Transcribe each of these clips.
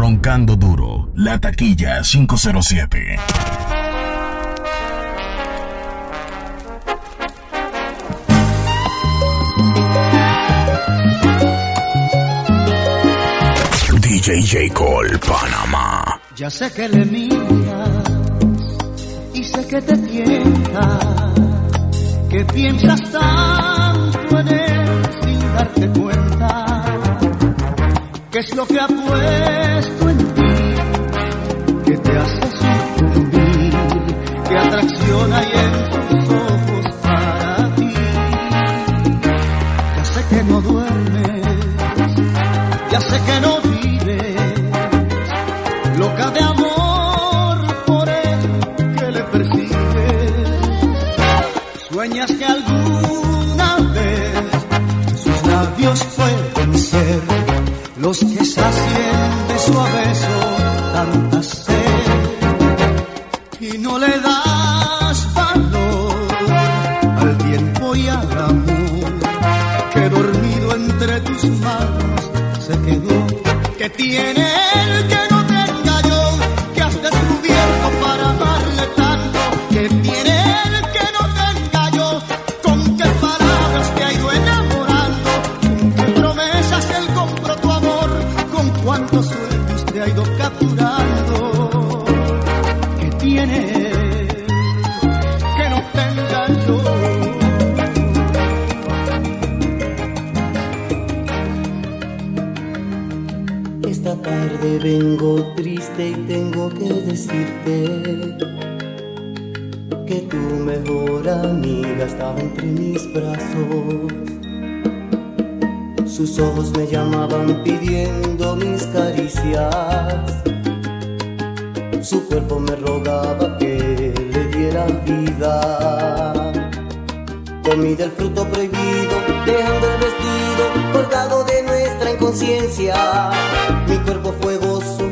Roncando duro, la taquilla 507. DJ J. Cole, Panamá. Ya sé que le miras y sé que te tienta, que piensas tanto en él sin darte cuenta. ¿Qué es lo que ha puesto en vengo triste y tengo que decirte que tu mejor amiga estaba entre mis brazos. Sus ojos me llamaban pidiendo mis caricias. Su cuerpo me rogaba que le diera vida. Comí del fruto prohibido, dejando el vestido colgado de Mi cuerpo fue gozo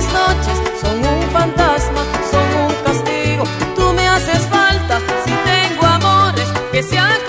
las noches son un fantasma, son un castigo. Tú me haces falta, si tengo amores que sean contigo.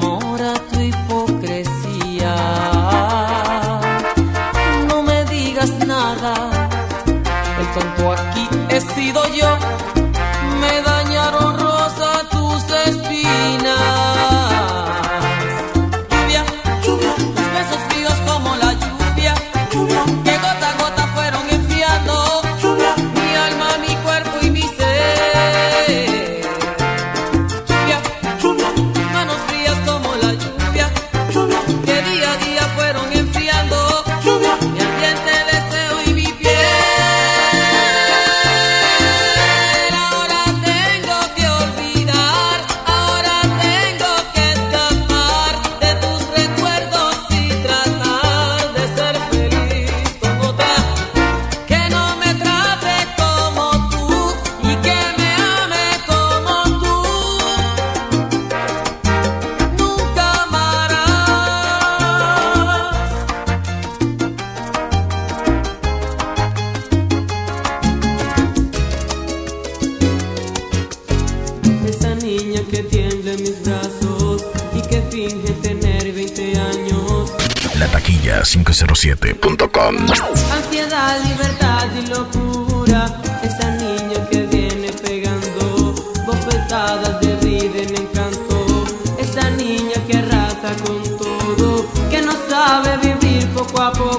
amor tu hipocresía. No me digas nada, el tonto aquí he sido yo. Ansiedad, libertad y locura. Esa niña que viene pegando bofetadas de rida en encanto. Esa niña que arrasa con todo, que no sabe vivir poco a poco.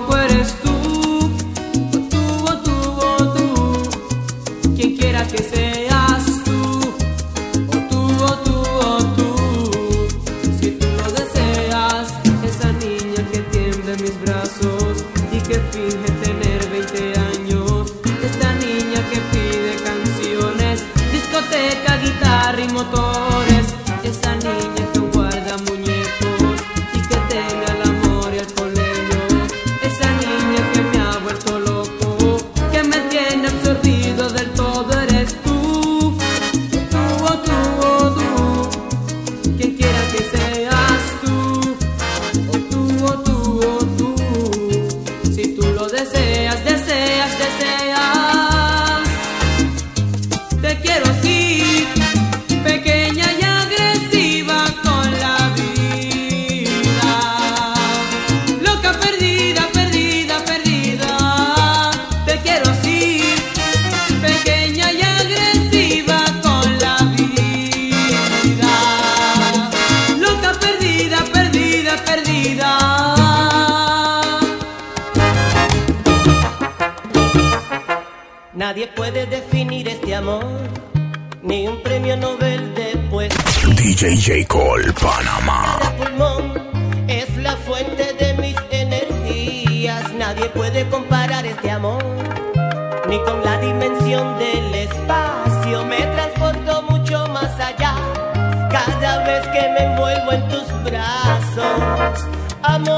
en tus brazos, amor.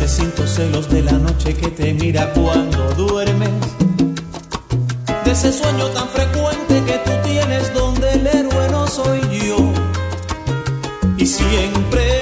veces siento celos de la noche que te mira cuando duermes. De ese sueño tan frecuente que tú tienes donde el héroe no soy yo. Y siempre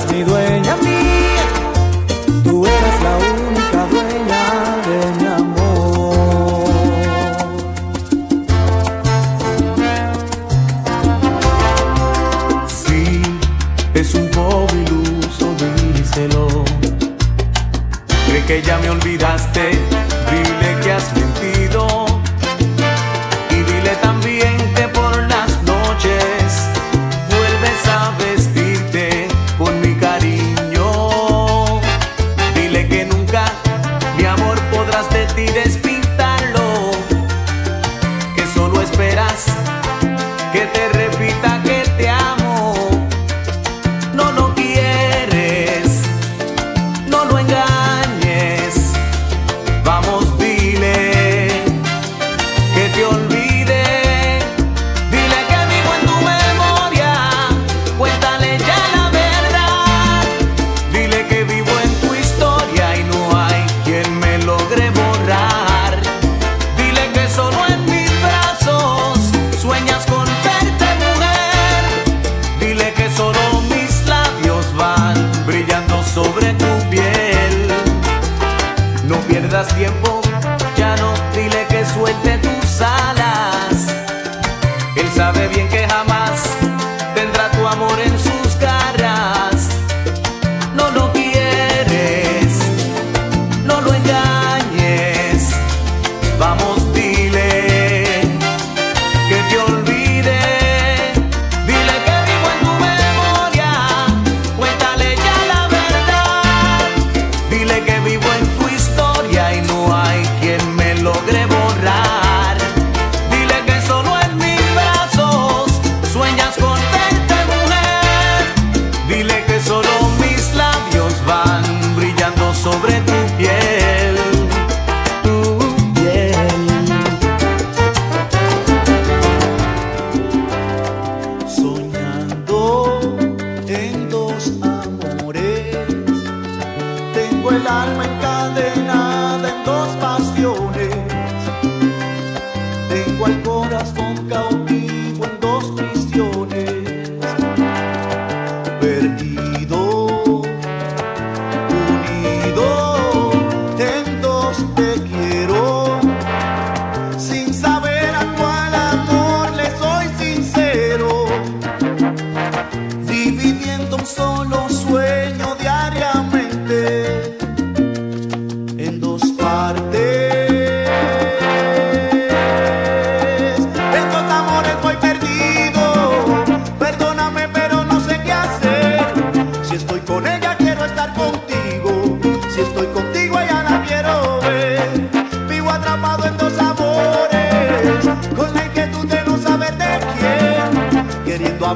has nido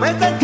Come and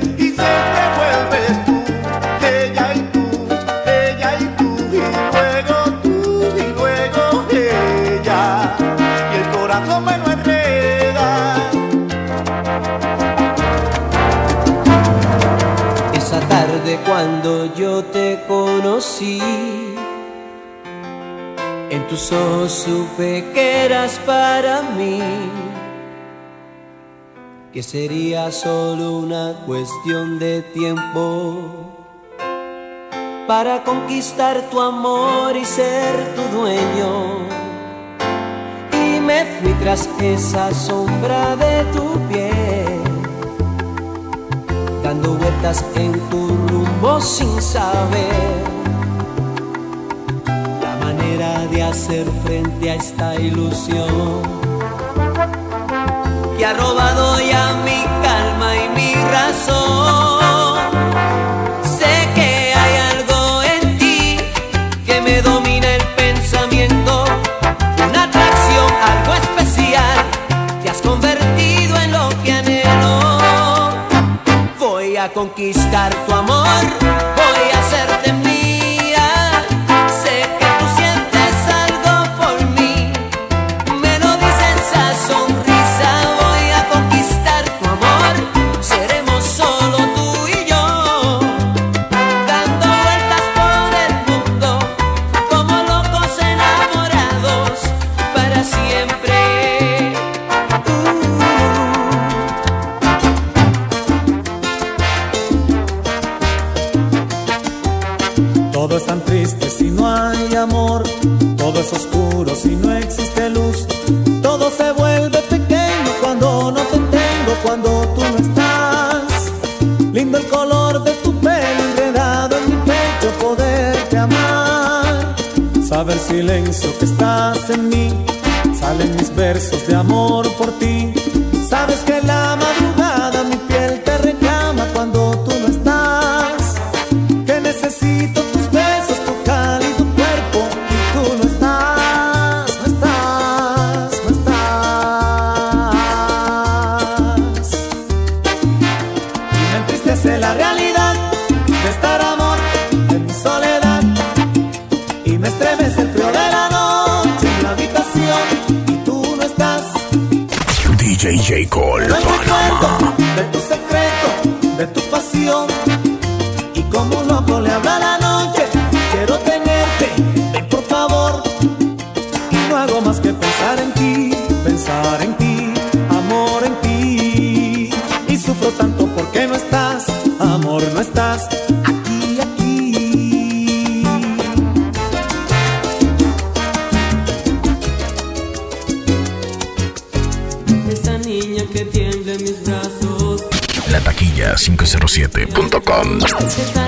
tus ojos supe que eras para mí, que sería solo una cuestión de tiempo para conquistar tu amor y ser tu dueño. Y me fui tras esa sombra de tu piel, dando vueltas en tu rumbo sin saber de hacer frente a esta ilusión que ha robado ya mi calma y mi razón. Conquistar tu amor, silencio que estás en mí, salen mis versos de amor por ti. Sabes que la madrugada DJ Cole Panamá. De tu secreto, de tu pasión. Drum.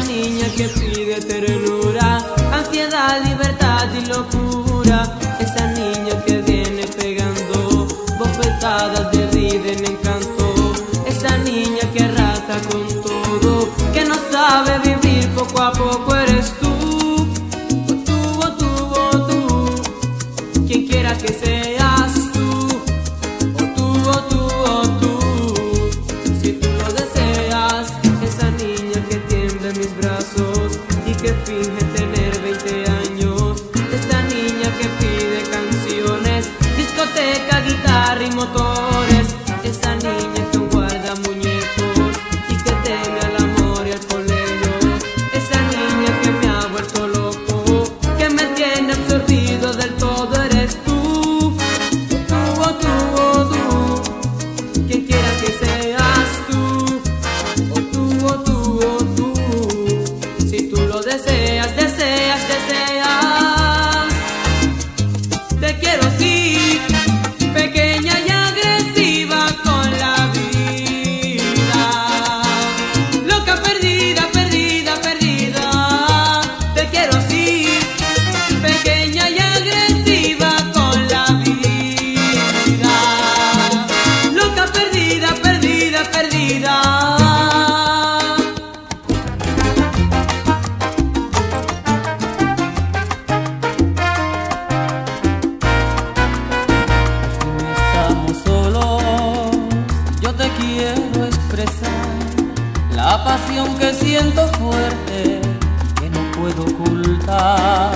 La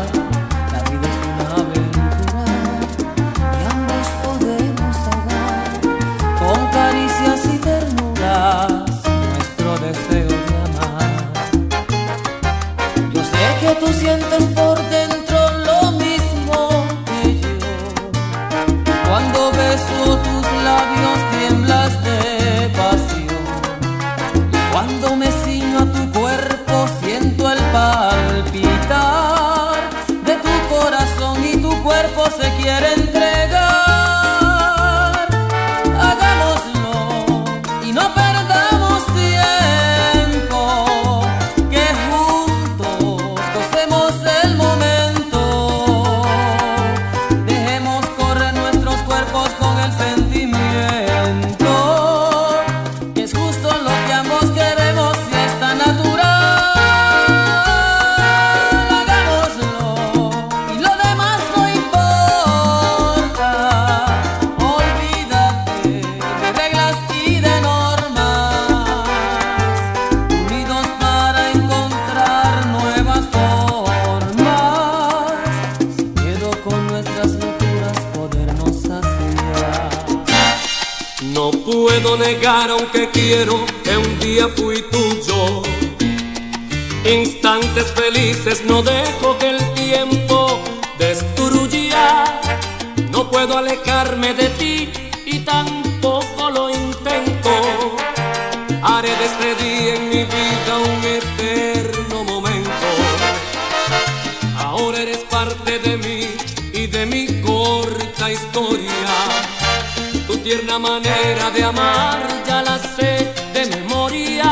vida es una aventura y ambos podemos ahogar con caricias y ternuras nuestro deseo de amar. Yo sé que tú sientes negar aunque quiero que un día fui tuyo. Instantes felices no dejo que el tiempo destruya. No puedo alejarme de ti tierna manera de amar ya la sé de memoria.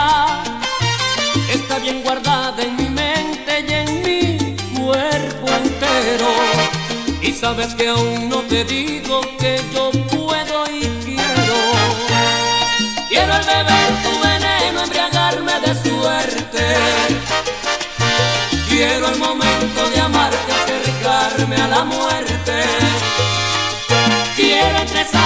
Está bien guardada en mi mente y en mi cuerpo entero. Y sabes que aún no te digo que yo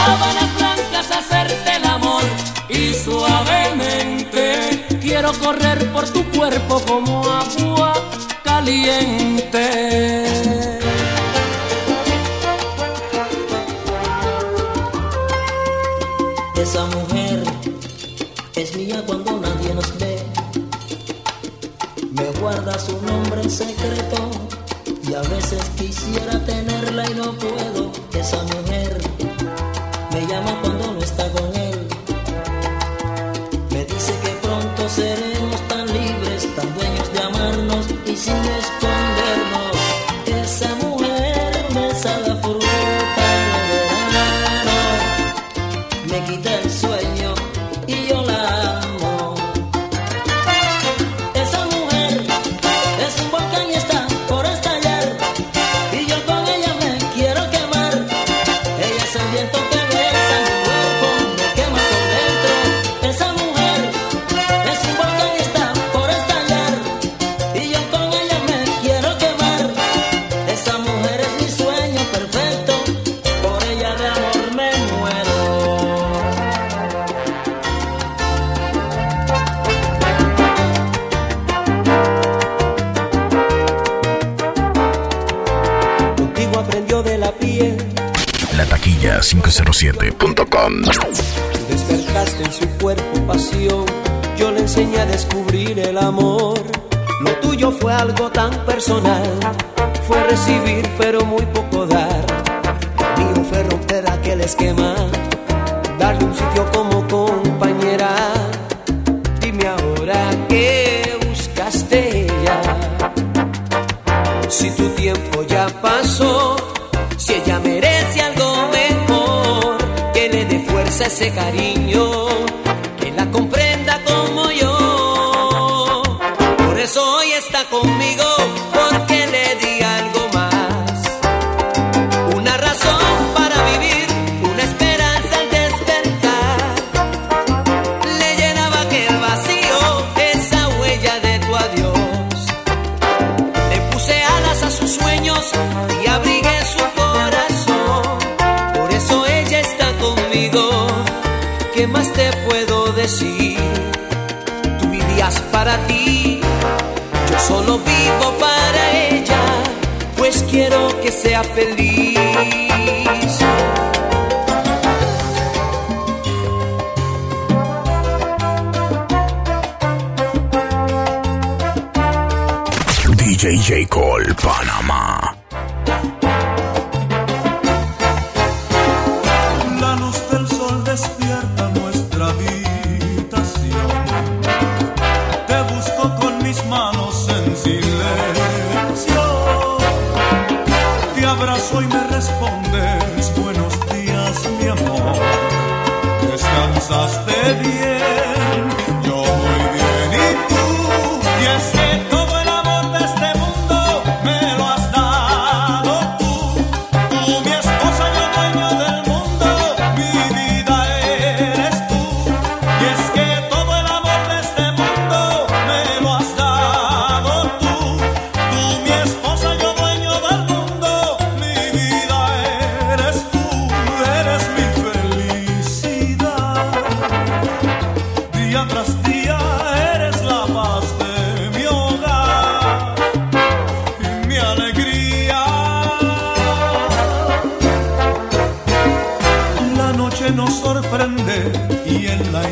sábanas blancas hacerte el amor y suavemente quiero correr por tu cuerpo como agua caliente. Esa mujer es mía cuando nadie nos ve. Me guarda su nombre en secreto y a veces quisiera tenerla y no puedo. Esa mujer www.radioexa907.com. Despertaste en su cuerpo pasión, yo le enseñé a descubrir el amor. Lo tuyo fue algo tan personal, fue recibir pero muy poco dar. Lo mío fue romper aquel esquema, darle un sitio como compañera. Dime ahora qué buscaste ya, si tu tiempo ya pasó. ese cariño que la compré sea feliz. DJ J. Cole, Panamá. nos sorprende y en la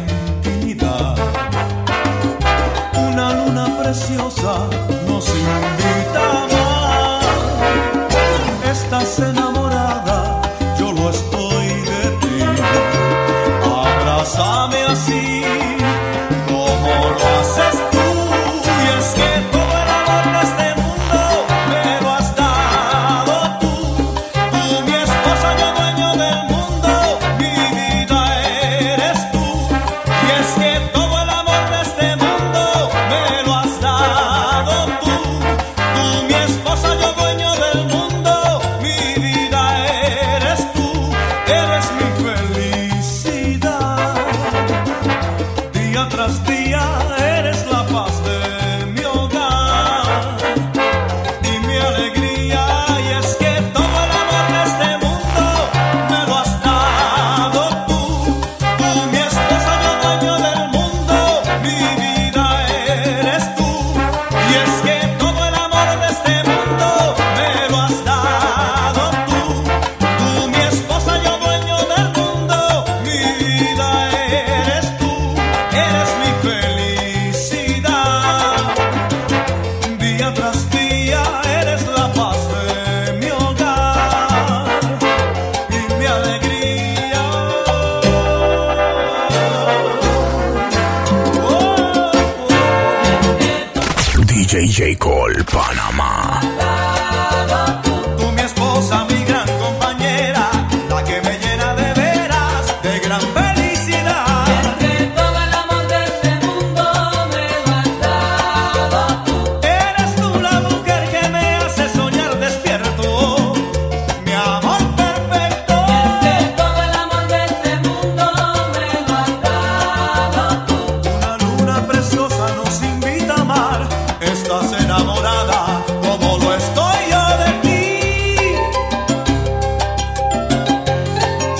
enamorada, todo lo estoy ya de ti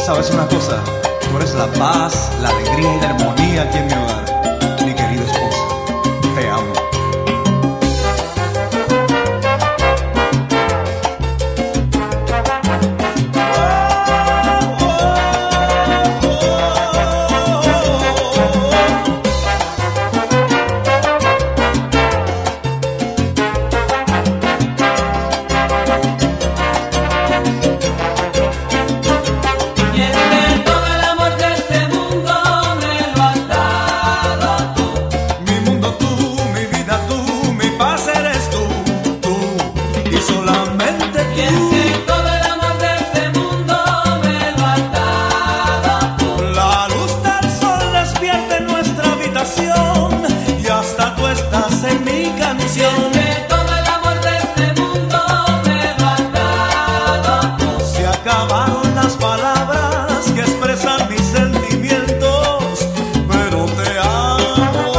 sabes una cosa, tú eres la paz, la alegría y la armonía aquí en mi hogar. acabaron las palabras que expresan mis sentimientos, pero te amo.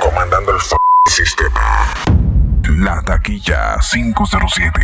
Comandando el sistema. La taquilla 507.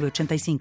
906985.